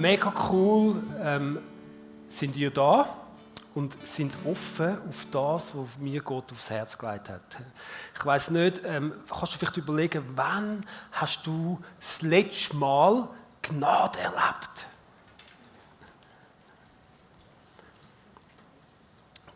Mega cool ähm, sind ihr da und sind offen auf das, was mir Gott aufs Herz gelegt hat. Ich weiß nicht, ähm, kannst du vielleicht überlegen, wann hast du das letzte Mal Gnade erlebt?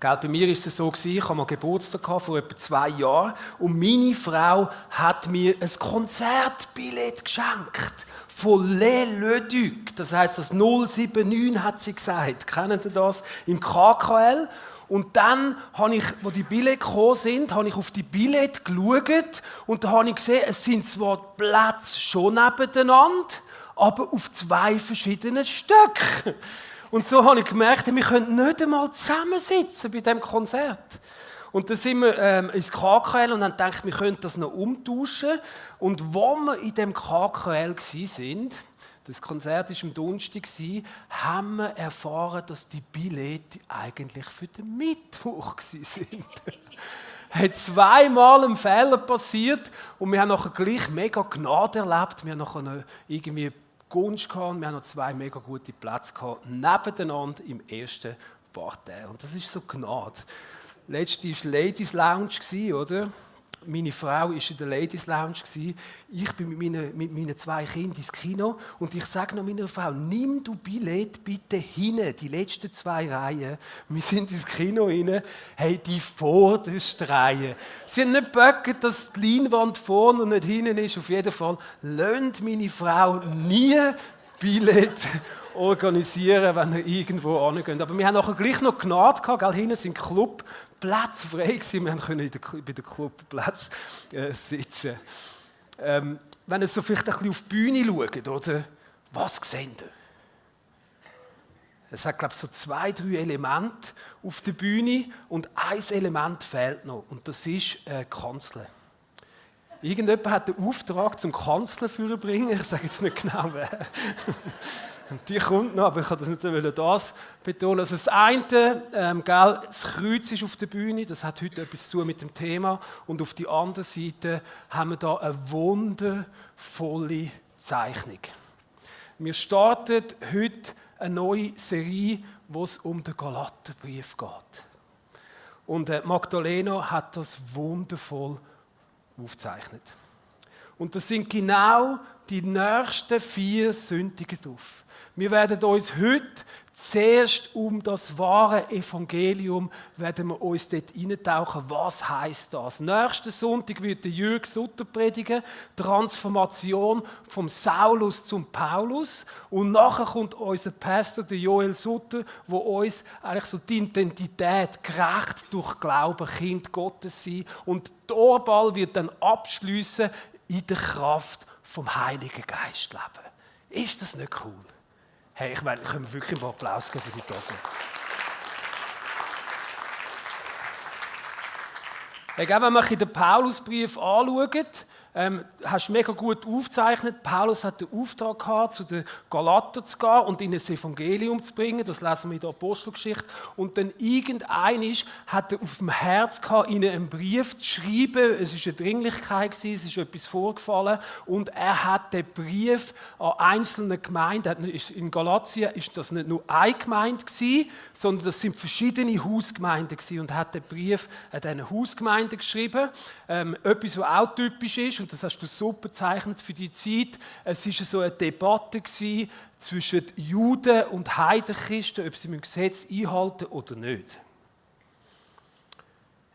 Gell, bei mir war es so, ich hatte mal Geburtstag vor etwa zwei Jahren und meine Frau hat mir ein Konzertbillett geschenkt von Le Leduc. Das heißt, das 079 hat sie gesagt. Kennen Sie das? Im KKL. Und dann habe ich, wo die Billette gekommen sind, habe ich auf die Billette geschaut und da habe ich gesehen, es sind zwar Plätze schon nebeneinander, aber auf zwei verschiedenen Stücken. Und so habe ich gemerkt, wir können nicht einmal zusammensitzen bei dem Konzert. Und dann sind wir ähm, ins KKL und haben gedacht, wir könnten das noch umtauschen. Und wo wir in dem KKL waren, das Konzert war am Donnerstag, haben wir erfahren, dass die Billette eigentlich für den Mittwoch waren. hat zweimal ein Fehler passiert und wir haben nachher gleich mega Gnade erlebt. Wir haben nachher irgendwie Gunst gehabt wir haben noch zwei mega gute Plätze gehabt, nebeneinander im ersten Partei. Und das ist so Gnade. Letzte war Ladies Lounge, oder? Meine Frau war in der Ladies Lounge. Ich bin mit meinen, mit meinen zwei Kindern ins Kino. Und ich sage noch meiner Frau, nimm du Billett bitte hin, die letzten zwei Reihen. Wir sind ins Kino rein. Hey, die vorderste Reihe. Sie haben nicht geböckt, dass die Leinwand vorne und nicht hinten ist. Auf jeden Fall löhnt meine Frau nie Billett organisieren, wenn ihr irgendwo angeht. Aber wir haben nachher gleich noch Gnade gehabt, gell? hinten sind Clubplätze frei gewesen. Wir können der, bei den Clubplätzen äh, sitzen. Ähm, wenn ihr so vielleicht ein bisschen auf die Bühne schaut, oder? Was seht ihr? Es hat, glaube ich, so zwei, drei Elemente auf der Bühne und ein Element fehlt noch und das ist äh, Kanzel. Irgendjemand hat den Auftrag zum Kanzler bringen. Ich sage jetzt nicht genau wer. Und die kommt noch, aber ich kann das nicht das betonen. Also das eine, ähm, gell, das Kreuz ist auf der Bühne, das hat heute etwas zu mit dem Thema. Und auf der anderen Seite haben wir da eine wundervolle Zeichnung. Wir starten heute eine neue Serie, wo es um den Galaterbrief geht. Und äh, Magdalena hat das wundervoll aufzeichnet. Und das sind genau die nächsten vier Sündigen drauf. Wir werden uns heute zuerst um das wahre Evangelium werden wir uns dort eintauchen. Was heißt das? Nächsten Sonntag wird der Jürg Sutter predigen, Transformation vom Saulus zum Paulus. Und nachher kommt unser Pastor, der Joel Sutter, wo uns eigentlich so die Identität gerecht durch Glauben Kind Gottes sein. Und der Orball wird dann abschließen in der Kraft vom Heiligen Geist leben. Ist das nicht cool? Hey, ich meine, können wir wirklich mal Applaus geben für die Tafel. Hey, wenn man den Paulusbrief anschaut, ähm, hast mega gut aufgezeichnet. Paulus hat den Auftrag gehabt, zu den Galater zu gehen und ihnen das Evangelium zu bringen. Das lesen wir in der Apostelgeschichte. Und dann irgendeinisch hat er auf dem Herz gehabt, ihnen einen Brief zu schreiben. Es ist eine Dringlichkeit gewesen, es ist etwas vorgefallen. Und er hat den Brief an einzelne Gemeinden, in Galatien ist das nicht nur eine Gemeinde gewesen, sondern das sind verschiedene Hausgemeinden gewesen. Und er hat den Brief an diese Hausgemeinden geschrieben. Ähm, etwas, was auch typisch ist, und das hast du super bezeichnet für die Zeit, es war so eine Debatte zwischen Juden und Heidenchristen, ob sie das Gesetz einhalten oder nicht.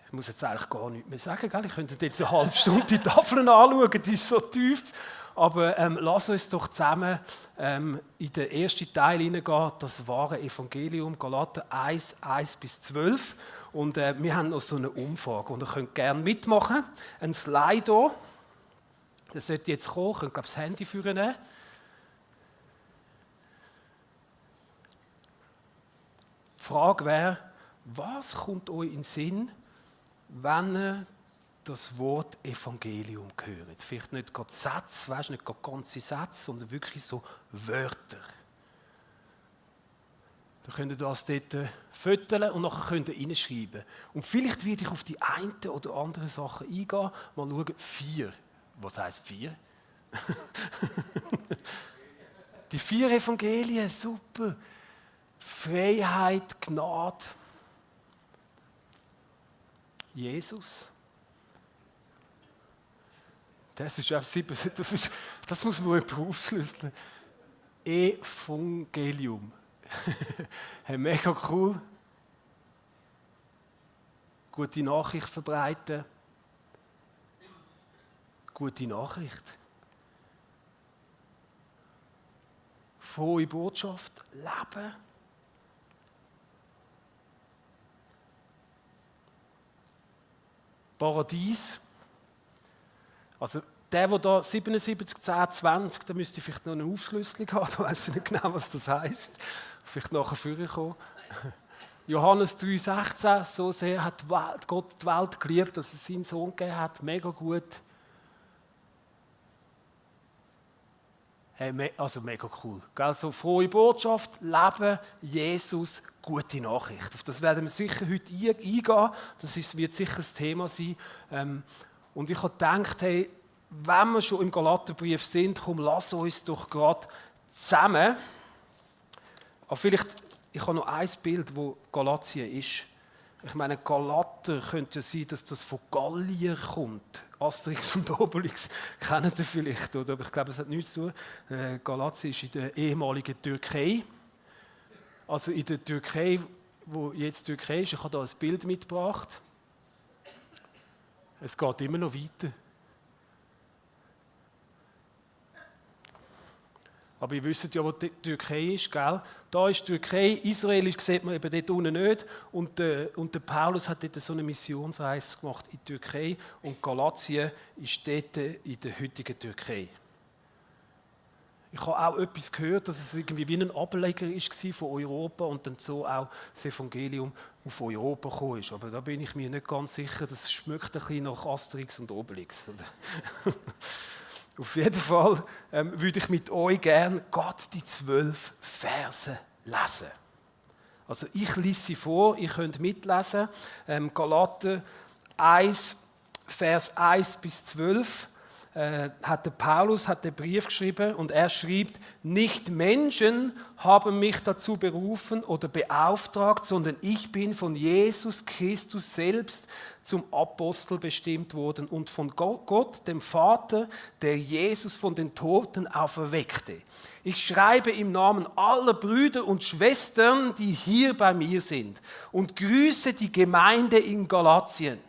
Ich muss jetzt eigentlich gar nichts mehr sagen, gell? ich könnte jetzt eine halbe Stunde die Tafeln anschauen, die ist so tief. Aber ähm, lass uns doch zusammen ähm, in den ersten Teil hineingehen, das wahre Evangelium, Galater 1, 1 bis 12. Und äh, wir haben noch so eine Umfrage und ihr könnt gerne mitmachen. Ein Slide hier. Das sollte jetzt kommen. Ich könnte, glaube das Handy führen. Die Frage wäre, was kommt euch in den Sinn, wenn ihr das Wort Evangelium hört? Vielleicht nicht gerade Sätze, weißt, nicht gerade ganze Sätze, sondern wirklich so Wörter. Dann könnt ihr das dort äh, fütteln und nachher könnt ihr reinschreiben. Und vielleicht werde ich auf die eine oder andere Sache eingehen. Mal schauen, vier was heißt vier? Die vier Evangelien, super. Freiheit, Gnade. Jesus. Das ist auch sieben, das, ist, das muss man aufschlüsseln. Evangelium. hey, mega cool. Gute Nachricht verbreiten. Gute Nachricht. Frohe Botschaft. Leben. Paradies. Also der, der da 77, 10, 20, da müsste vielleicht noch eine Aufschlüsselung haben, da weiß ich nicht genau, was das heißt. Vielleicht nachher vorkommen. Johannes 3,16, so sehr hat Gott die Welt geliebt, dass er seinen Sohn gegeben hat. Mega gut. Hey, also mega cool. Also frohe Botschaft, Leben, Jesus, gute Nachricht. Auf das werden wir sicher heute eingehen. Das wird sicher das Thema sein. Ähm, und ich habe gedacht, hey, wenn wir schon im Galaterbrief sind, komm, lass uns doch gerade zusammen. Aber vielleicht, ich habe noch ein Bild, wo Galatien ist. Ich meine, Galater könnte sein, dass das von Gallien kommt. Asterix und Obelix kennen Sie vielleicht, oder? Aber ich glaube, es hat nichts zu tun. Äh, ist in der ehemaligen Türkei. Also in der Türkei, wo jetzt Türkei ist, ich habe da ein Bild mitgebracht. Es geht immer noch weiter. Aber ihr wisst ja, wo die Türkei ist, gell? Da ist die Türkei, Israel sieht man eben dort unten nicht. Und, äh, und der Paulus hat dort so eine Missionsreise gemacht in die Türkei. Und Galatien ist dort in der heutigen Türkei. Ich habe auch etwas gehört, dass es irgendwie wie ein Ableger war von Europa und dann so auch das Evangelium auf Europa gekommen ist. Aber da bin ich mir nicht ganz sicher, das schmeckt ein bisschen nach Asterix und Obelix. auf jeden Fall ähm, würde ich mit euch gerne Gott die zwölf Verse lesen. Also ich lese sie vor, ihr könnt mitlesen. Ähm, Galater 1, Vers 1 bis 12 äh, Paulus hat den Brief geschrieben und er schreibt, nicht Menschen haben mich dazu berufen oder beauftragt, sondern ich bin von Jesus Christus selbst zum Apostel bestimmt worden und von Gott, dem Vater, der Jesus von den Toten auferweckte. Ich schreibe im Namen aller Brüder und Schwestern, die hier bei mir sind und grüße die Gemeinde in Galatien.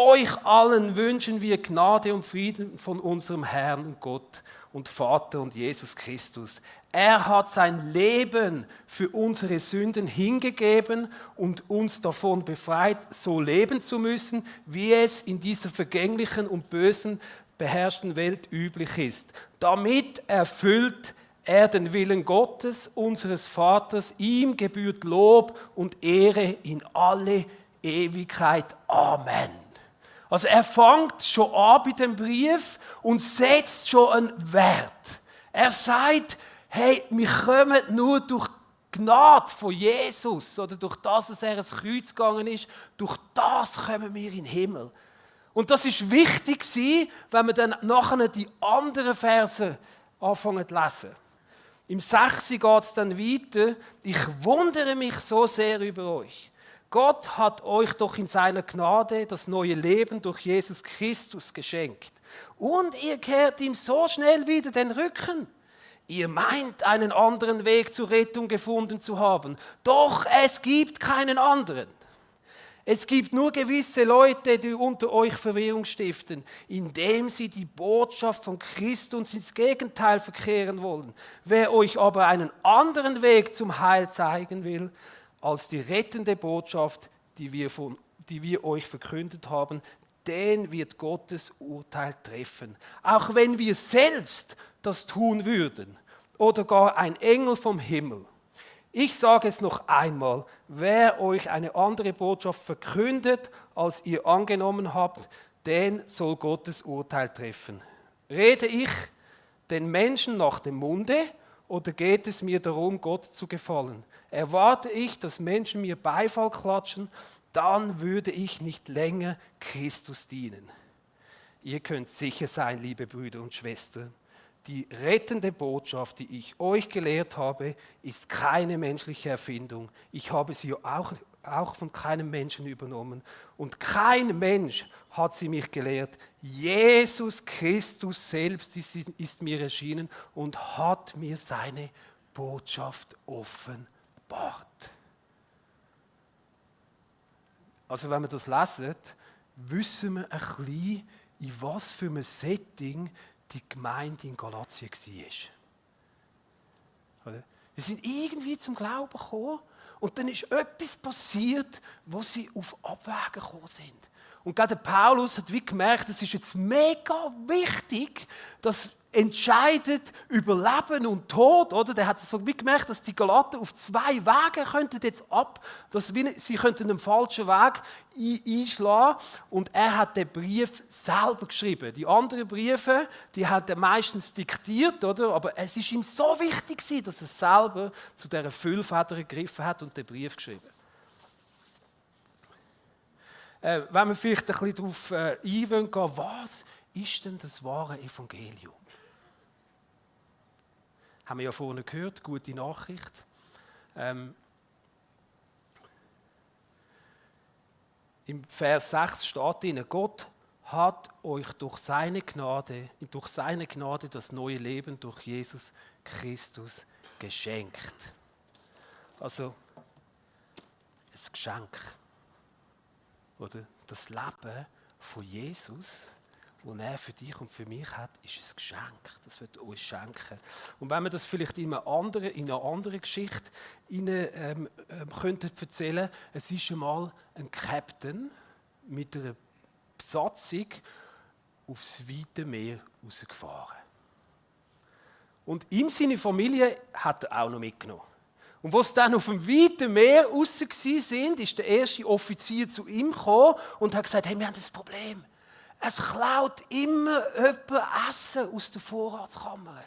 Euch allen wünschen wir Gnade und Frieden von unserem Herrn Gott und Vater und Jesus Christus. Er hat sein Leben für unsere Sünden hingegeben und uns davon befreit, so leben zu müssen, wie es in dieser vergänglichen und bösen, beherrschten Welt üblich ist. Damit erfüllt er den Willen Gottes, unseres Vaters. Ihm gebührt Lob und Ehre in alle Ewigkeit. Amen. Also er fängt schon an bei dem Brief und setzt schon einen Wert. Er sagt, hey, wir kommen nur durch Gnade von Jesus oder durch das, dass er ins Kreuz gegangen ist, durch das kommen wir in den Himmel. Und das ist wichtig, wenn wir dann nachher die anderen Verse anfangen zu lesen. Im 6. geht es dann weiter. Ich wundere mich so sehr über euch. Gott hat euch doch in seiner Gnade das neue Leben durch Jesus Christus geschenkt. Und ihr kehrt ihm so schnell wieder den Rücken. Ihr meint, einen anderen Weg zur Rettung gefunden zu haben. Doch es gibt keinen anderen. Es gibt nur gewisse Leute, die unter euch Verwirrung stiften, indem sie die Botschaft von Christus ins Gegenteil verkehren wollen. Wer euch aber einen anderen Weg zum Heil zeigen will, als die rettende Botschaft, die wir, von, die wir euch verkündet haben, den wird Gottes Urteil treffen. Auch wenn wir selbst das tun würden oder gar ein Engel vom Himmel. Ich sage es noch einmal, wer euch eine andere Botschaft verkündet, als ihr angenommen habt, den soll Gottes Urteil treffen. Rede ich den Menschen nach dem Munde oder geht es mir darum, Gott zu gefallen? Erwarte ich, dass Menschen mir Beifall klatschen, dann würde ich nicht länger Christus dienen. Ihr könnt sicher sein, liebe Brüder und Schwestern, die rettende Botschaft, die ich euch gelehrt habe, ist keine menschliche Erfindung. Ich habe sie auch, auch von keinem Menschen übernommen. Und kein Mensch hat sie mich gelehrt. Jesus Christus selbst ist, ist mir erschienen und hat mir seine Botschaft offenbart. Also wenn wir das lesen, wissen wir ein bisschen, in was für einem Setting die Gemeinde in Galatien war. Wir sind irgendwie zum Glauben gekommen und dann ist etwas passiert, wo sie auf Abwägen gekommen sind. Und gerade Paulus hat wie gemerkt, es ist jetzt mega wichtig, dass entscheidet über Leben und Tod, oder? Der hat so gemerkt, dass die Galaten auf zwei Wege könnten jetzt ab, dass sie könnten einen falschen Weg einschlagen und er hat den Brief selber geschrieben. Die anderen Briefe, die hat er meistens diktiert, oder? Aber es ist ihm so wichtig dass er selber zu dieser Füllfeder gegriffen hat und den Brief geschrieben. Äh, wenn wir vielleicht ein bisschen darauf äh, eingehen, was ist denn das wahre Evangelium? Haben wir ja vorhin gehört, gute Nachricht. Ähm, Im Vers 6 steht ihnen, Gott hat euch durch seine Gnade, durch seine Gnade das neue Leben durch Jesus Christus geschenkt. Also ein Geschenk. Oder das Leben von Jesus was er für dich und für mich hat, ist ein Geschenk. Das wird uns schenken. Und wenn wir das vielleicht in einer anderen, in einer anderen Geschichte Ihnen, ähm, ähm, könnten erzählen, es ist einmal ein Captain mit einer Besatzung aufs weite Meer rausgefahren. Und ihm seine Familie hat er auch noch mitgenommen. Und was dann auf dem weiten Meer raus sind, ist der erste Offizier zu ihm gekommen und hat gesagt, hey, wir haben das Problem. Es klaut immer jemand Essen aus der Vorratskammer.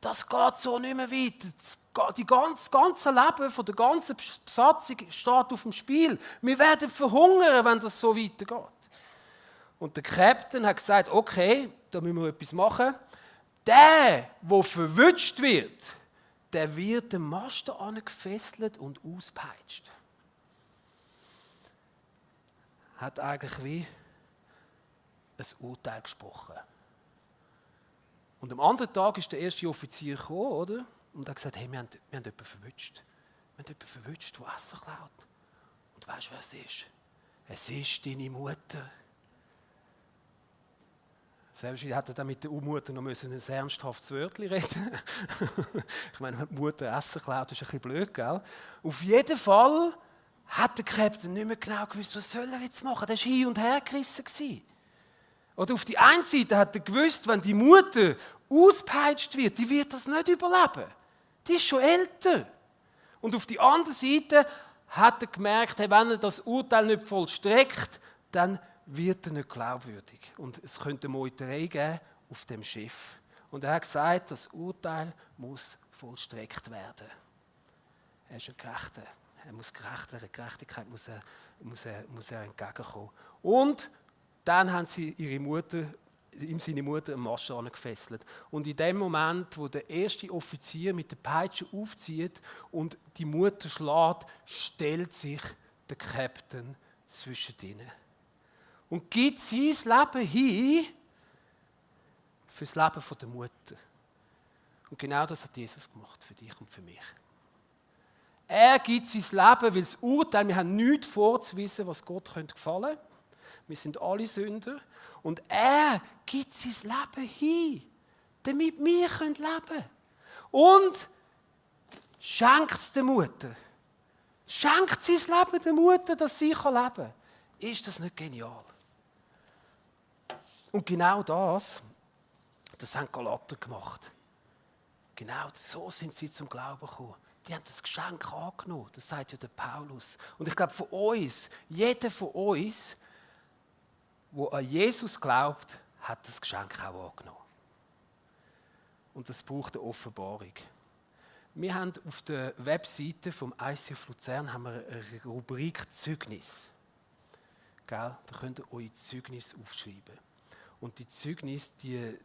Das geht so nicht mehr weiter. Die ganze, das ganze Leben von der ganzen Besatzung steht auf dem Spiel. Wir werden verhungern, wenn das so weitergeht. Und der Captain hat gesagt, okay, da müssen wir etwas machen. Der, der verwünscht wird, der wird dem Master angefesselt und auspeitscht. Hat eigentlich wie ein Urteil gesprochen. Und am anderen Tag ist der erste Offizier gekommen, oder? Und hat gesagt, hey, wir haben, wir haben jemanden verwünscht. Wir haben jemanden verwünscht, der Essen klaut. Und weißt du, wer es ist? Es ist deine Mutter. Selbstverständlich hätte er mit der Mutter noch ein ernsthaftes Wörtchen reden Ich meine, wenn die Mutter Essen klaut, ist ein bisschen blöd, gell? Auf jeden Fall hat der Captain nicht mehr genau gewusst, was soll er jetzt machen. Er war hin und her gerissen. Oder auf die einen Seite hat er gewusst, wenn die Mutter auspeitscht wird, die wird das nicht überleben. Die ist schon älter. Und auf die andere Seite hat er gemerkt, hey, wenn er das Urteil nicht vollstreckt, dann wird er nicht glaubwürdig. Und es könnte Meuterei geben auf dem Schiff. Und er hat gesagt, das Urteil muss vollstreckt werden. Er ist ein Gerechter. Er muss gerecht werden. Gerechtigkeit muss er, muss er, muss er entgegenkommen. Und dann haben sie ihre Mutter, ihm seine Mutter am Mast gefesselt. Und in dem Moment, wo der erste Offizier mit der Peitsche aufzieht und die Mutter schlägt, stellt sich der Captain zwischen ihnen und gibt sein Leben hin für das Leben der Mutter. Und genau das hat Jesus gemacht für dich und für mich. Er gibt sein Leben, weil das Urteil, wir haben nichts vorzuwissen, was Gott gefallen könnte. Wir sind alle Sünder. Und er gibt sein Leben hin, damit wir leben können. Und schenkt es der Mutter. Schenkt sein Leben der Mutter, dass sie leben kann. Ist das nicht genial? Und genau das, das haben Galater gemacht. Genau so sind sie zum Glauben gekommen. Die haben das Geschenk angenommen. Das sagt ja der Paulus. Und ich glaube, von uns, jeder von uns, wo an Jesus glaubt, hat das Geschenk auch angenommen. Und das braucht eine Offenbarung. Wir haben auf der Webseite vom ICF Luzern haben wir eine Rubrik Zeugnis. Gell? Da könnt ihr eure Zeugnis aufschreiben. Und die Zeugnis, die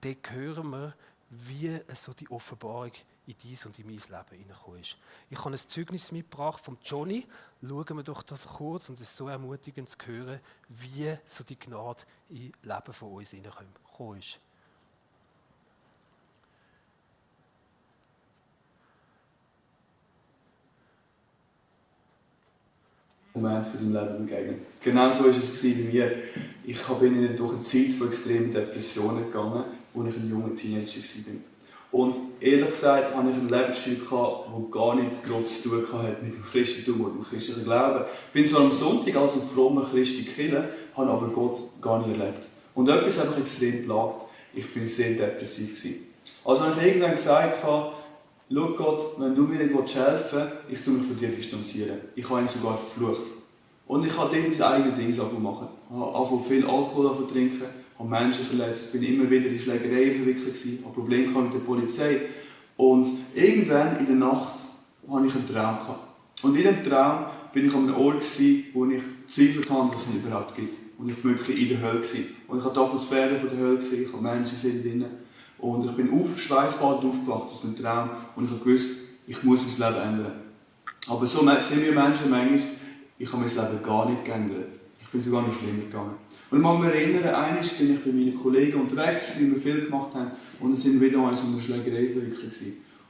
dort hören wir, wie so die Offenbarung in dies und in mein Leben hineingekommen ist. Ich habe ein Zeugnis mitgebracht von Johnny. Schauen wir doch das kurz und es ist so ermutigend zu hören, wie so die Gnade in das Leben von uns hineingekommen ist. Moment für dein Leben begegnen. Genau so war es bei mir. Ich bin durch eine Zeit von extremen Depressionen gegangen, als ich ein junger Teenager war. Und ehrlich gesagt hatte ich einen Lebensstil, der gar nicht groß zu tun hatte mit dem Christentum oder dem christlichen Glauben. Ich bin zwar am Sonntag als ein frommer Christ in habe aber Gott gar nicht erlebt. Und etwas hat mich extrem plagt. Ich bin sehr depressiv. Also habe ich irgendwann gesagt, schau Gott, wenn du mir nicht helfen willst, ich tue mich von dir distanzieren. Ich habe ihn sogar verflucht. Und ich habe dort mein eigenes Ding machen. Ich habe viel Alkohol trinken habe Menschen verletzt, bin immer wieder in Schlägerei verwickelt gewesen, Probleme mit der Polizei. Und irgendwann in der Nacht hatte ich einen Traum. Gehabt. Und in diesem Traum bin ich an einem Ort, gewesen, wo ich gezweifelt habe, dass es ihn überhaupt gibt. Und ich war wirklich in der Hölle. Gewesen. Und ich habe die Atmosphäre von der Hölle gesehen, ich habe Menschen gesehen drinnen. Und ich bin auf, schweißbad aufgewacht aus dem Traum und ich gewusst, ich muss mein Leben ändern. Aber so sind wir Menschen manchmal, ich habe mein Leben gar nicht geändert. Ich bin sogar noch schlimmer gegangen. Und ich mich erinnern, eines bin ich bei meinen Kollegen unterwegs, wie wir viel gemacht haben, und es sind wieder mal so eine Schlägerei verwickelt.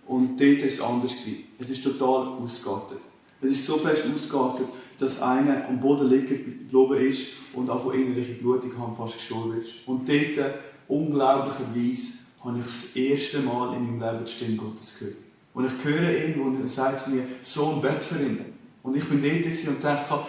Und dort war es anders. Es ist total ausgeartet. Es ist so fest ausgeartet, dass einer am Boden liegen geblieben ist und auch von innerlicher Blutung fast gestorben ist. Und dort, unglaublicherweise, habe ich das erste Mal in meinem Leben die Stimme Gottes gehört. Und ich höre ihn und er sagt zu mir, so ein Bett für ihn. Und ich bin dort und dachte,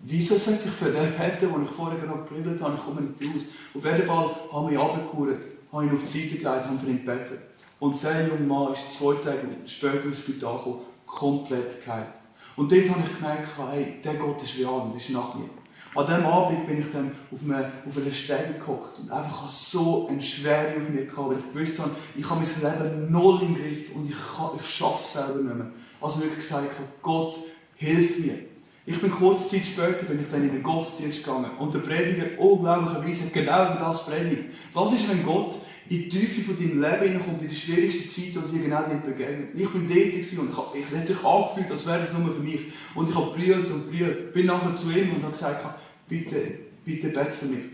Wieso sollte ich für den beten, den ich vorher gerade gebrüllt habe? Ich komme nicht raus. Auf jeden Fall haben wir ihn runtergehauen, habe ihn auf die Seite gelegt, haben für ihn gebetet. Und der junge Mann ist zwei Tage später ins Spital gekommen, komplett geheilt. Und dort habe ich gemerkt, hey, der Gott ist real und ist nach mir. An diesem Abend bin ich dann auf, einer, auf einer Stelle gehockt und einfach so eine Schwere auf mir gehabt, weil ich gewusst habe, ich habe mein Leben null im Griff und ich, ich schaffe es selber nicht mehr. Also wirklich gesagt, Gott, hilf mir. Ich bin kurze Zeit später bin ich dann in den Gottesdienst gegangen und der Prediger unglaublicherweise hat genau das predigt. Was ist, wenn Gott in die Tiefe von deinem Leben hineinkommt, in die schwierigste Zeit und dir genau dort begegnet? Ich bin dort und ich, hab, ich hätte sich angefühlt, als wäre es nur für mich. Und ich habe brüllt und brüllt. Bin nachher zu ihm und habe gesagt, bitte, bitte bett für mich.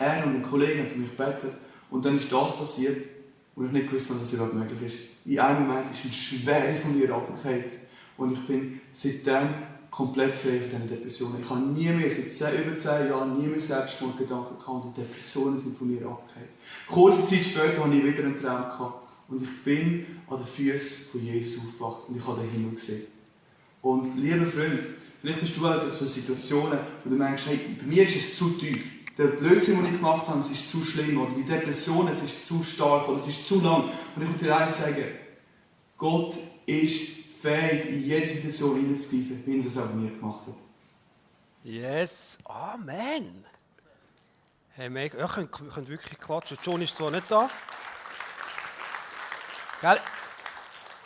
Er und ein Kollege haben für mich gebetet und dann ist das passiert, wo ich nicht gewusst habe, dass es überhaupt möglich ist. In einem Moment ist ein Schwere von mir abgekehrt und ich bin seitdem komplett frei von diesen Depressionen. Ich habe nie mehr, seit 10, über zehn Jahren, nie mehr Selbstmordgedanken gehabt und die Depressionen sind von mir abgekehrt. Kurze Zeit später hatte ich wieder einen Traum gehabt und ich bin an den Füßen von Jesus aufgewacht und ich habe den Himmel gesehen. Und lieber Freund, vielleicht bist du auch so Situationen, wo du denkst, hey, bei mir ist es zu tief. Der Blödsinn, den ich gemacht habe, ist zu schlimm. Oder die Depression, es ist zu stark. Oder es ist zu lang. Und ich will dir eins sagen. Gott ist fähig, in jede Situation hineinzugreifen, wie er das auch bei mir gemacht hat. Yes, Amen. Hey, mega. Ja, könnt, könnt wirklich klatschen. John ist zwar nicht da. Gell?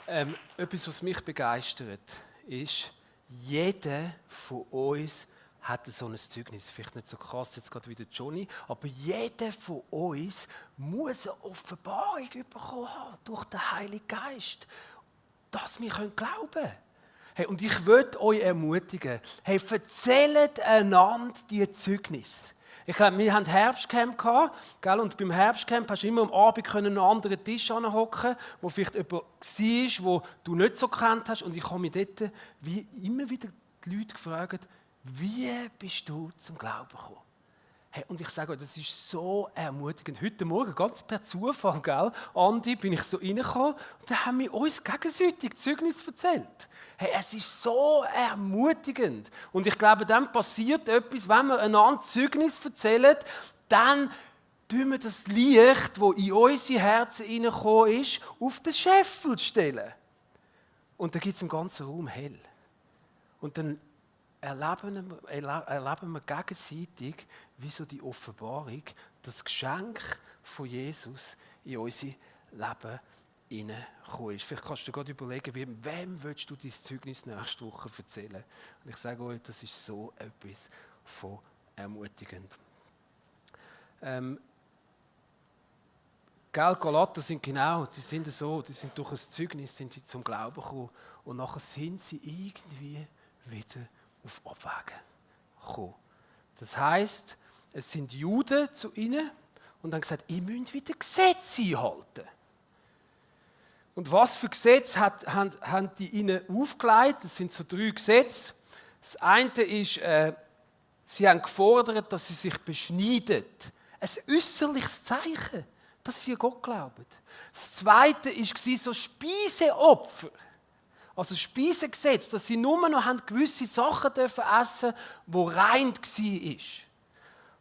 Ähm, etwas, was mich begeistert, ist, jeder von uns hat so ein Zeugnis. Vielleicht nicht so krass jetzt gerade wie der Johnny, aber jeder von uns muss eine Offenbarung bekommen haben durch den Heiligen Geist dass wir glauben können. Hey, und ich würde euch ermutigen, hey, erzählt einander die Zeugnis. Ich glaube, wir hatten Herbstcamp gehabt, gell? und beim Herbstcamp hast du immer am Abend können einen anderen Tisch anhocken, wo vielleicht jemand war, wo du nicht so kennt hast. Und ich habe mich dort wie immer wieder die Leute gefragt, wie bist du zum Glauben gekommen? Hey, und ich sage euch, das ist so ermutigend. Heute Morgen, ganz per Zufall, gell, Andi, bin ich so reingekommen und da haben wir uns gegenseitig Zeugnis erzählt. Hey, es ist so ermutigend. Und ich glaube, dann passiert etwas, wenn wir einander Zeugnis erzählen, dann tun wir das Licht, das in unsere Herzen hineingekommen ist, auf den Scheffel stellen. Und dann gibt es im ganzen Raum hell. Und dann erleben wir, erleben wir gegenseitig, wie so die Offenbarung, das Geschenk von Jesus in unser Leben hineingekommen ist. Vielleicht kannst du dir gerade überlegen, wem, wem willst du dein Zeugnis nächste Woche erzählen? Und ich sage euch, das ist so etwas von ermutigend. Ähm, Gell, Galater sind genau, die sind so, die sind durch ein Zeugnis sind die zum Glauben gekommen und nachher sind sie irgendwie wieder auf Abwägen gekommen. Das heißt, es sind Juden zu ihnen und haben gesagt, ihr müsst wieder Gesetze einhalten. Und was für Gesetze hat, haben, haben die ihnen aufgelegt? Das sind so drei Gesetze. Das eine ist, äh, sie haben gefordert, dass sie sich beschneiden. Ein äußerliches Zeichen, dass sie an Gott glauben. Das zweite war so Speiseopfer. Also Speisegesetz, dass sie nur noch gewisse Sachen dürfen essen die rein waren.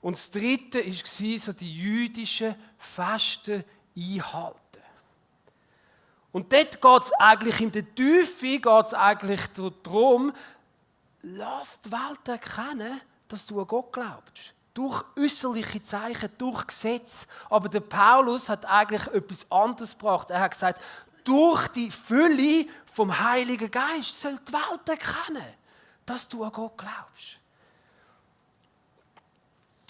Und das dritte war so die jüdischen Feste einhalten. Und dort geht es eigentlich in der Tiefe geht es eigentlich darum, lass die Welt erkennen, dass du an Gott glaubst. Durch äußerliche Zeichen, durch Gesetz. Aber der Paulus hat eigentlich etwas anderes gebracht. Er hat gesagt, durch die Fülle vom Heiligen Geist soll die Welt erkennen, dass du an Gott glaubst.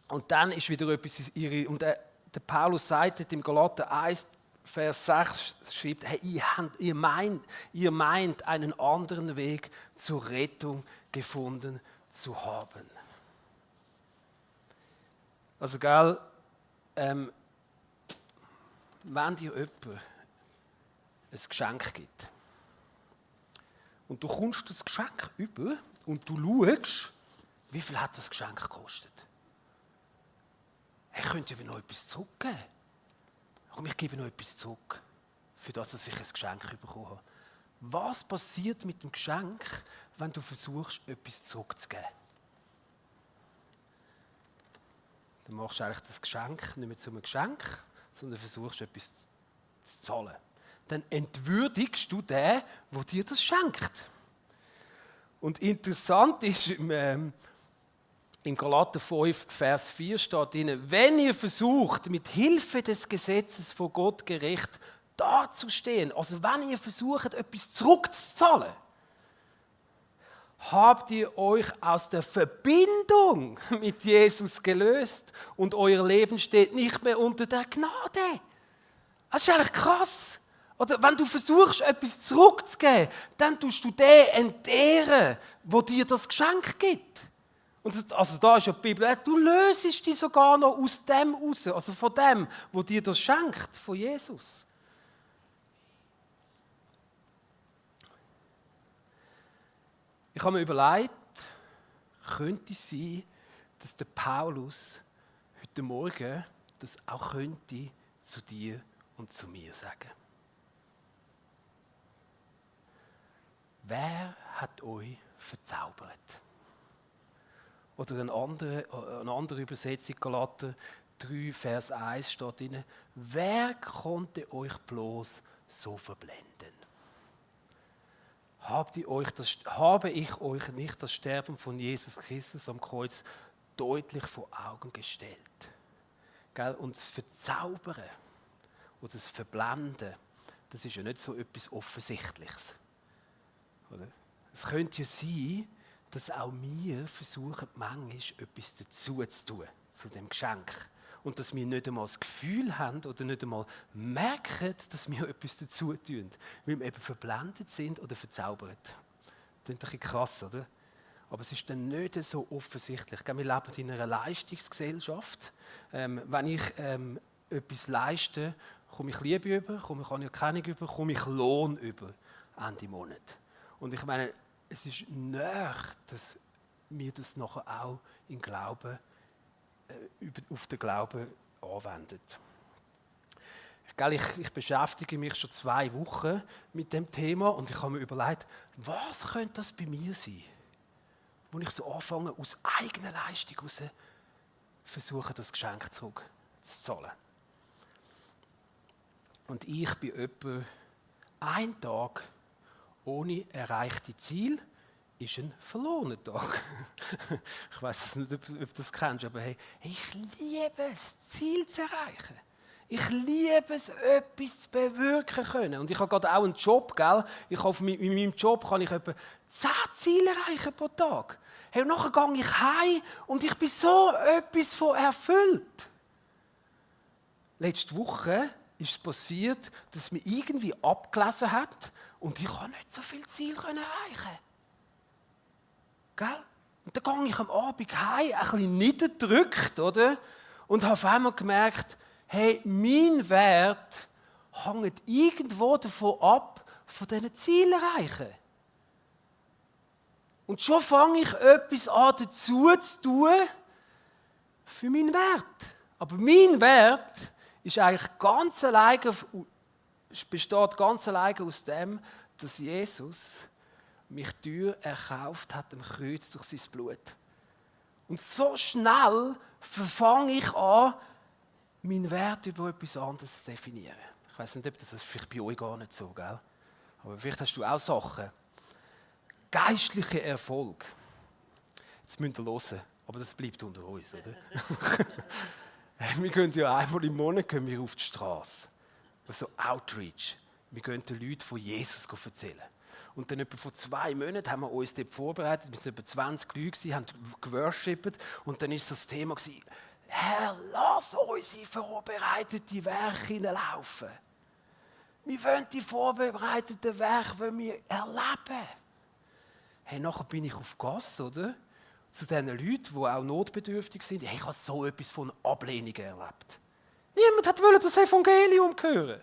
Und dann ist wieder etwas ihre, und der, der Paulus sagt im Galater 1, Vers 6 schreibt, hey, ihr, habt, ihr, meint, ihr meint einen anderen Weg zur Rettung gefunden zu haben. Also, gell, ähm, wenn dir jemand ein Geschenk gibt und du kommst das Geschenk über und du schaust, wie viel hat das Geschenk gekostet? Er könnte ja noch etwas zurückgeben. Komm, ich gebe noch etwas zurück, für das dass ich ein Geschenk bekommen habe. Was passiert mit dem Geschenk, wenn du versuchst, etwas zurückzugeben? Dann machst du eigentlich das Geschenk nicht mehr zu einem Geschenk, sondern versuchst, etwas zu zahlen. Dann entwürdigst du den, der dir das schenkt. Und interessant ist, ähm, im Galater 5, Vers 4 steht drin, wenn ihr versucht, mit Hilfe des Gesetzes vor Gott gerecht dazustehen, also wenn ihr versucht, etwas zurückzuzahlen, habt ihr euch aus der Verbindung mit Jesus gelöst und euer Leben steht nicht mehr unter der Gnade. Das ist eigentlich krass. Oder wenn du versuchst, etwas zurückzugeben, dann tust du den entehren, wo dir das Geschenk gibt. Und also da ist ja die Bibel, du löst dich sogar noch aus dem raus, also von dem, wo dir das schenkt, von Jesus. Ich habe mir überlegt, könnte es sein, dass der Paulus heute Morgen das auch könnte zu dir und zu mir sagen. Wer hat euch verzaubert? Oder eine andere, eine andere Übersetzung, Galater 3, Vers 1 steht drin, wer konnte euch bloß so verblenden? Habt ihr euch das, habe ich euch nicht das Sterben von Jesus Christus am Kreuz deutlich vor Augen gestellt? Gell? Und das Verzaubern oder das Verblenden, das ist ja nicht so etwas Offensichtliches. Oder? Es könnte ja sein, dass auch wir versuchen, manchmal etwas dazu zu tun, zu dem Geschenk. Und dass wir nicht einmal das Gefühl haben oder nicht einmal merken, dass wir etwas dazu tun, weil wir eben verblendet sind oder verzaubert. Das ist ein bisschen krass, oder? Aber es ist dann nicht so offensichtlich. Wir leben in einer Leistungsgesellschaft. Ähm, wenn ich ähm, etwas leiste, komme ich Liebe über, komme ich Anerkennung über, komme ich Lohn über Ende Monat. Und ich meine, es ist näher, dass wir das nachher auch im Glauben, äh, auf den Glauben anwenden. Ich, ich, beschäftige mich schon zwei Wochen mit dem Thema und ich habe mir überlegt, was könnte das bei mir sein, wo ich so anfange, aus eigener Leistung heraus versuche, das Geschenk zurückzuzahlen. Und ich bin etwa einen Tag ohne erreichte Ziel ist ein verlorener Tag. ich weiß nicht, ob, du das kennst, aber hey, ich liebe es, Ziel zu erreichen. Ich liebe es, etwas zu bewirken können. Und ich habe gerade auch einen Job, gell? Ich habe mit meinem Job kann ich etwa 10 Ziele erreichen pro Tag. Hey, und nachher gehe ich heim und ich bin so etwas von erfüllt. Letzte Woche ist es passiert, dass mir irgendwie abgelesen hat und ich kann nicht so viel Ziel erreichen. Gell? Und dann gehe ich am Abend heim, ein bisschen niederdrückt, oder? Und habe auf einmal gemerkt, hey, mein Wert hängt irgendwo davon ab, von diesen Zielen erreichen. Und schon fange ich etwas an dazu zu tun für meinen Wert. Aber mein Wert ist eigentlich ganz alleine, besteht ganz alleine aus dem, dass Jesus mich teuer erkauft hat am Kreuz durch sein Blut. Und so schnell verfange ich an, meinen Wert über etwas anderes zu definieren. Ich weiß nicht, ob das vielleicht bei euch gar nicht so, gell? Aber vielleicht hast du auch Sachen. Geistlicher Erfolg. Jetzt müsst ihr hören, aber das bleibt unter uns, oder? wir gehen ja einmal im Monat gehen wir auf die Straße. Also Outreach. Wir gehen den Leuten von Jesus erzählen. Und dann etwa vor zwei Monaten haben wir uns dort vorbereitet. Wir waren etwa 20 Leute, haben geworshippet. Und dann war so das Thema, Herr, lass uns in vorbereitete Werke hineinlaufen. Wir wollen die vorbereiteten Werke wir erleben. Hey, nachher bin ich auf Gas, oder? Zu diesen Leuten, die auch notbedürftig sind. Hey, ich habe so etwas von Ablehnung erlebt. Niemand wollte das Evangelium hören.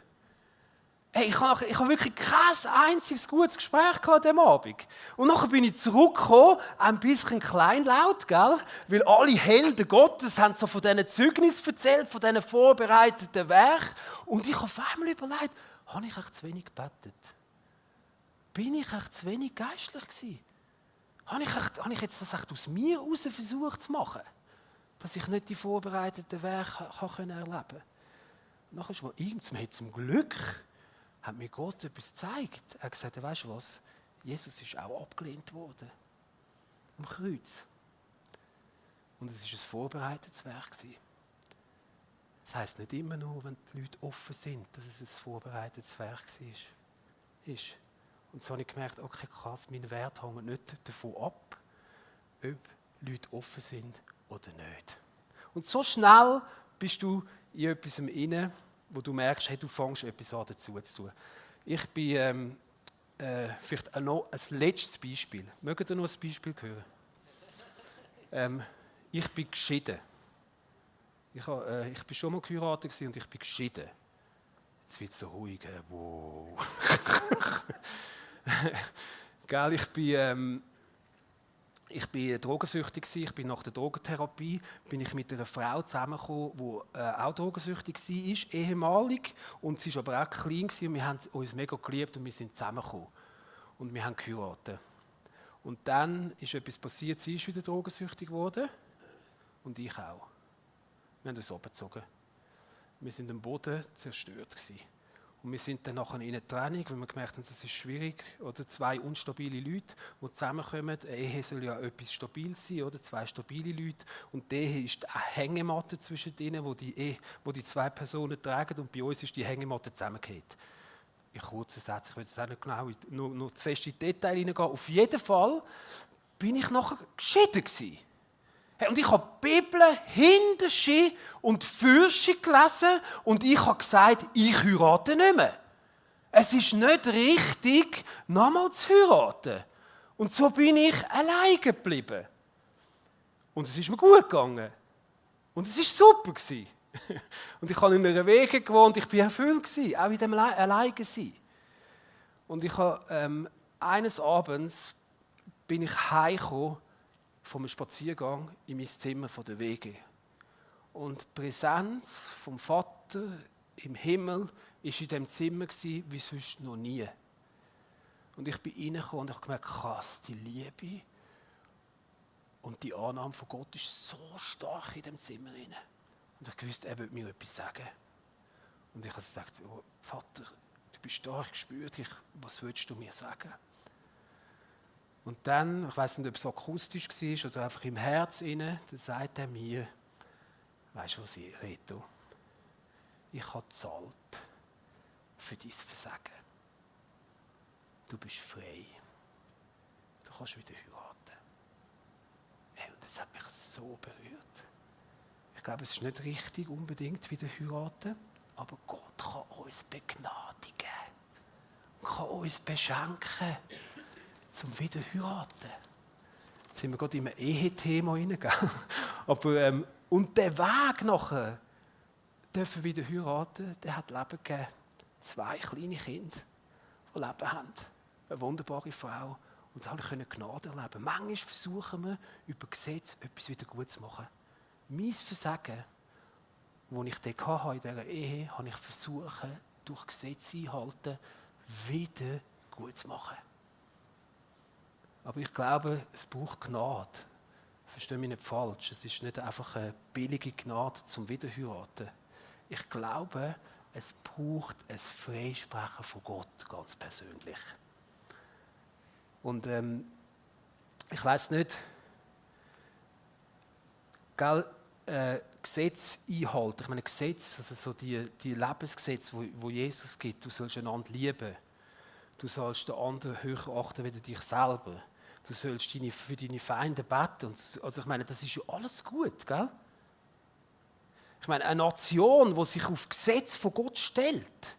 Hey, ich habe, ich habe wirklich kein einziges gutes Gespräch gehabt am Abend. Und nachher bin ich zurückgekommen, ein bisschen kleinlaut, gell? Weil alle Helden Gottes haben so von diesen Zeugnissen erzählt, von diesen vorbereiteten Werken. Und ich habe auf einmal überlegt, habe ich echt zu wenig gebetet? Bin ich echt zu wenig geistlich gewesen? Habe ich, echt, habe ich jetzt das echt aus mir heraus versucht zu machen? Dass ich nicht die vorbereiteten Werke erleben kann? Nachher ist mir irgendwie zum Glück hat mir Gott etwas gezeigt. Er hat gesagt, weißt du was? Jesus ist auch abgelehnt worden. Am Kreuz. Und es war ein vorbereitetes Werk. Das heisst nicht immer nur, wenn die Leute offen sind, dass es ein vorbereitetes Werk war. Ist. Und so habe ich gemerkt, okay, krass, mein Wert hängt nicht davon ab, ob Leute offen sind oder nicht. Und so schnell bist du in etwas inne, wo du merkst, hey, du fängst etwas an dazu zu tun. Ich bin, ähm, äh, vielleicht noch ein letztes Beispiel. Mögt ihr noch ein Beispiel hören? Ähm, ich bin geschieden. Ich, äh, ich bin schon mal geheiratet und ich bin geschieden. Jetzt wird es so ruhig. Wow. Gell, ich bin, ähm, ich bin drogensüchtig ich bin nach der Drogentherapie bin ich mit einer Frau zusammengekommen, die äh, auch drogensüchtig war, ehemalig und sie war aber auch klein und wir haben uns mega geliebt und wir sind zusammengekommen und wir haben geheiratet. Und dann ist etwas passiert, sie ist wieder drogensüchtig geworden und ich auch. Wir haben uns abgezogen. Wir sind am Boden zerstört gewesen. Und wir sind dann nachher in einer Trennung, weil wir gemerkt haben, das ist schwierig. Oder zwei unstabile Leute, die zusammenkommen. Eine Ehe soll ja etwas stabil sein, oder? Zwei stabile Leute. Und die Ehe ist eine Hängematte zwischen denen, wo die, Ehe, wo die zwei Personen tragen. Und bei uns ist die Hängematte zusammengekehrt. In kurzen Sätzen, ich will jetzt auch nicht genau nur, nur zu fest in die Details hineingehen. Auf jeden Fall bin ich nachher geschieden gewesen. Hey, und ich habe die Bibel hinterschi und fürschi gelesen und ich habe gesagt, ich heirate nicht mehr. Es ist nicht richtig, nochmal zu heiraten. Und so bin ich allein geblieben. Und es ist mir gut gegangen. Und es war super. Und ich habe in einer Wege gewohnt, ich war erfüllt, auch in dem allein sein. Und ich habe, ähm, eines Abends bin ich heimgekommen vom Spaziergang in mein Zimmer von der Wege. Und die Präsenz vom Vater im Himmel ist in dem Zimmer wie sonst noch nie. Und ich bin reingekommen und ich habe gemerkt, krass, die Liebe und die Annahme von Gott ist so stark in dem Zimmer rein. Und ich wusste, er würde mir etwas sagen. Und ich habe gesagt, oh, Vater, du bist da, ich spüre dich, was willst du mir sagen? Und dann, ich weiß nicht, ob es akustisch war oder einfach im Herz inne, dann sagt er mir, weißt du was, Reto? Ich habe gezahlt für dein Versagen. Du bist frei. Du kannst wieder heiraten. Und das hat mich so berührt. Ich glaube, es ist nicht richtig, unbedingt wieder heiraten. Aber Gott kann uns begnadigen. Kann uns beschenken. Zum Wiederheiraten. Jetzt sind wir gerade in ein Ehethema rein, Aber, ähm, und der Weg nachher, dürfen wieder heiraten, der hat Leben gegeben. Zwei kleine Kinder, die Leben haben. Eine wunderbare Frau. Und alle können Gnade erleben. Manchmal versuchen wir, über Gesetz etwas wieder gut zu machen. Mein Versagen, das ich dort hatte in dieser Ehe, habe ich versucht, durch Gesetze einhalten, wieder gut zu machen. Aber ich glaube, es braucht Gnade. Verstehe mich nicht falsch. Es ist nicht einfach eine billige Gnade zum Wiederheiraten. Ich glaube, es braucht ein Freisprechen von Gott ganz persönlich. Und ähm, ich weiß nicht, gell, äh, Gesetz einhalten. Ich meine, Gesetz, also so die, die Lebensgesetze, wo, wo Jesus gibt. Du sollst einander lieben. Du sollst den anderen höher achten wie dich selber. Du sollst deine, für deine Feinde beten. Also ich meine, das ist ja alles gut, gell? Ich meine, eine Nation, die sich auf Gesetz von Gott stellt,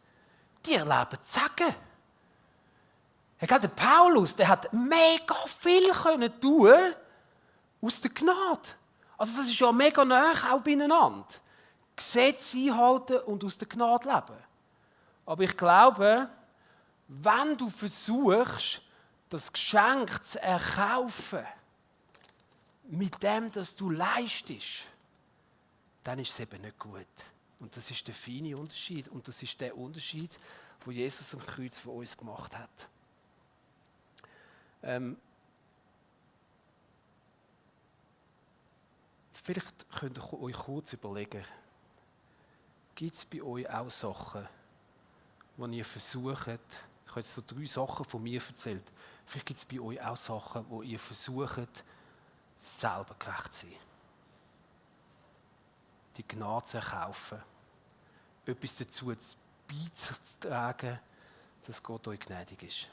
die erleben Sagen. Ja, der Paulus, der hat mega viel können tun aus der Gnade. Also das ist ja mega nah auch beieinander. Gesetz einhalten und aus der Gnade leben. Aber ich glaube, wenn du versuchst, das Geschenk zu erkaufen, mit dem, dass du leistest, dann ist es eben nicht gut. Und das ist der feine Unterschied. Und das ist der Unterschied, wo Jesus am Kreuz für uns gemacht hat. Ähm, vielleicht könnt ihr euch kurz überlegen, gibt es bei euch auch Sachen, wo ihr versucht, ich habe jetzt so drei Sachen von mir erzählt, vielleicht gibt es bei euch auch Sachen, wo ihr versucht, selber gerecht zu sein. Die Gnade zu erkaufen. Etwas dazu beizutragen, dass Gott euch gnädig ist.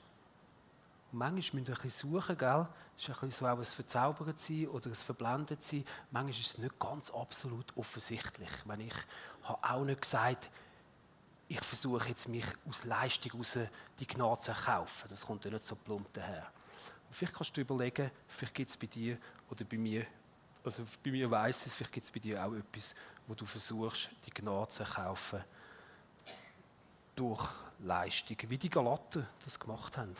Und manchmal müsst ihr ein bisschen suchen, gell? Es ist ein bisschen so auch ein Verzaubert sein oder ein Verblendet sein. Manchmal ist es nicht ganz absolut offensichtlich. Wenn ich habe auch nicht gesagt, ich versuche jetzt mich aus Leistung heraus die Gnade zu erkaufen. Das kommt ja nicht so plump daher. Vielleicht kannst du überlegen, vielleicht gibt es bei dir oder bei mir, also bei mir weiss es, vielleicht gibt es bei dir auch etwas, wo du versuchst, die Gnade zu erkaufen durch Leistung, wie die Galaten das gemacht haben.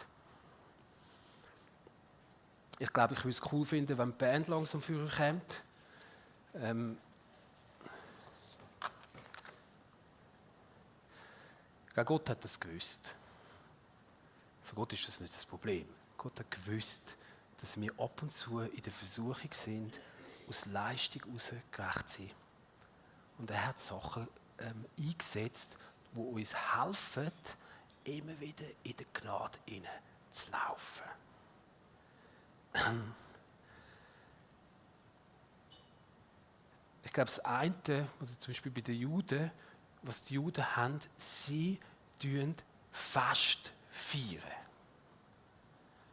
Ich glaube, ich würde es cool finden, wenn die Band langsam für euch kommt. Ähm, Gott hat das gewusst. Für Gott ist das nicht das Problem. Gott hat gewusst, dass wir ab und zu in der Versuchung sind, aus Leistung heraus gerecht zu sein. Und er hat Sachen ähm, eingesetzt, die uns helfen, immer wieder in der Gnade zu laufen. Ich glaube, das eine, also zum Beispiel bei den Juden, was die Juden haben, sie feiern Fest feiern.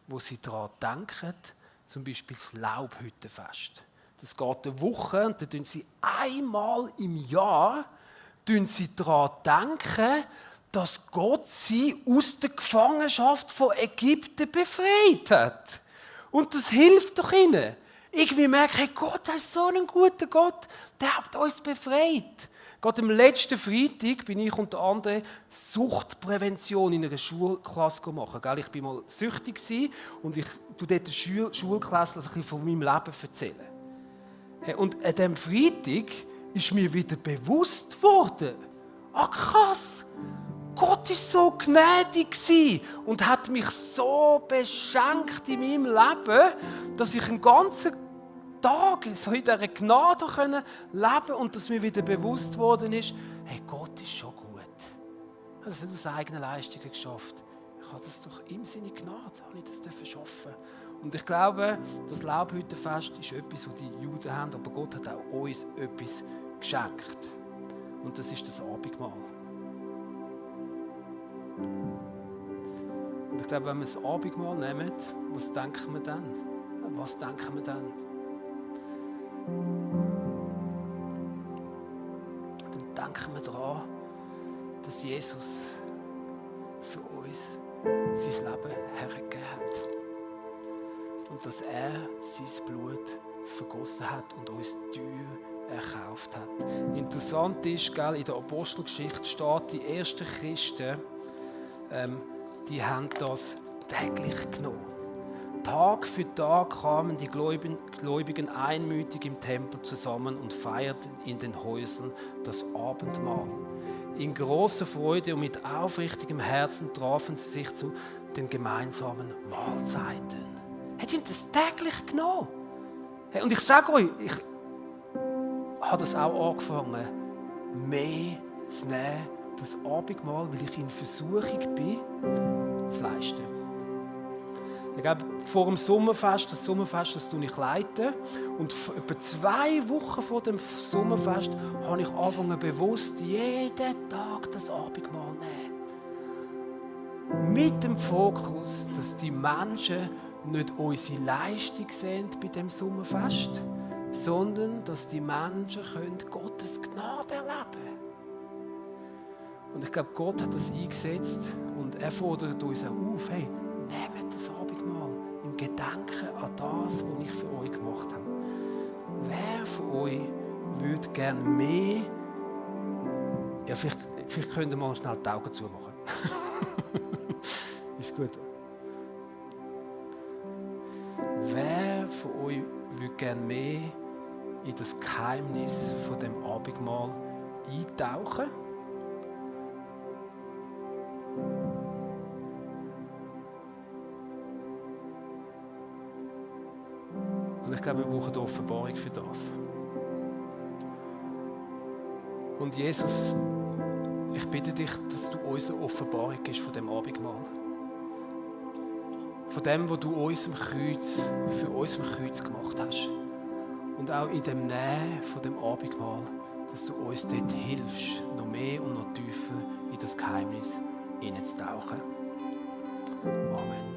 Wo sie daran denken, zum Beispiel das Laubhüttenfest. Das geht eine Woche und dann tun sie einmal im Jahr sie daran denken, dass Gott sie aus der Gefangenschaft von Ägypten befreit hat. Und das hilft doch ihnen. Irgendwie merke ich, Gott ist so ein guter Gott, der hat uns befreit. Gerade am letzten Freitag bin ich unter anderem Suchtprävention in einer Schulklasse machen. Ich war mal süchtig und ich tue dort der Schul Schulklasse ein bisschen von meinem Leben erzählen. Und an diesem Freitag ist mir wieder bewusst worden, ah krass, Gott ist so gnädig und hat mich so beschenkt in meinem Leben, dass ich einen ganzen Tag so in dieser Gnade können leben und dass mir wieder bewusst worden ist, hey, Gott ist schon gut. Ich habe das nicht aus eigenen Leistungen geschafft. Ich habe das durch ihm seine Gnade, habe ich das schaffen. Und ich glaube, das Laubhüttenfest ist etwas, was die Juden haben, aber Gott hat auch uns etwas geschenkt. Und das ist das Abendmahl. Und ich glaube, wenn wir das Abendmahl nehmen, was denken wir dann? Was denken wir dann? Dann denken wir daran, dass Jesus für uns sein Leben hergegeben hat. Und dass er sein Blut vergossen hat und uns teuer erkauft hat. Interessant ist, gell, in der Apostelgeschichte steht, die ersten Christen, ähm, die haben das täglich genommen. Tag für Tag kamen die Gläubigen einmütig im Tempel zusammen und feierten in den Häusern das Abendmahl. In großer Freude und mit aufrichtigem Herzen trafen sie sich zu den gemeinsamen Mahlzeiten. Hat ihn das täglich genommen? Und ich sage euch, ich habe das auch angefangen, mehr zu nehmen, das Abendmahl, weil ich in Versuchung bin, zu leisten. Ich glaube, vor dem Sommerfest, das Sommerfest, das ich leite. Und etwa zwei Wochen vor dem Sommerfest habe ich angefangen, bewusst jeden Tag das Abendmahl nehmen. Mit dem Fokus, dass die Menschen nicht unsere Leistung sehen bei dem Sommerfest, sondern dass die Menschen können Gottes Gnade erleben können. Und ich glaube, Gott hat das eingesetzt und er fordert uns auch auf, hey, Gedanken an das, was ich für euch gemacht habe. Wer von euch würde gerne mehr, ja, vielleicht, vielleicht könnt ihr mal schnell die Augen zumachen. Ist gut. Wer von euch würde gerne mehr in das Geheimnis von dem Abendmahl eintauchen? Glaube, wir brauchen eine Offenbarung für das. Und Jesus, ich bitte dich, dass du uns eine Offenbarung gibst von dem Abendmahl. Von dem, was du unserem Kreuz, für unserem Kreuz gemacht hast. Und auch in dem Nähen von dem Abendmahl, dass du uns dort hilfst, noch mehr und noch tiefer in das Geheimnis hineinzutauchen. Amen.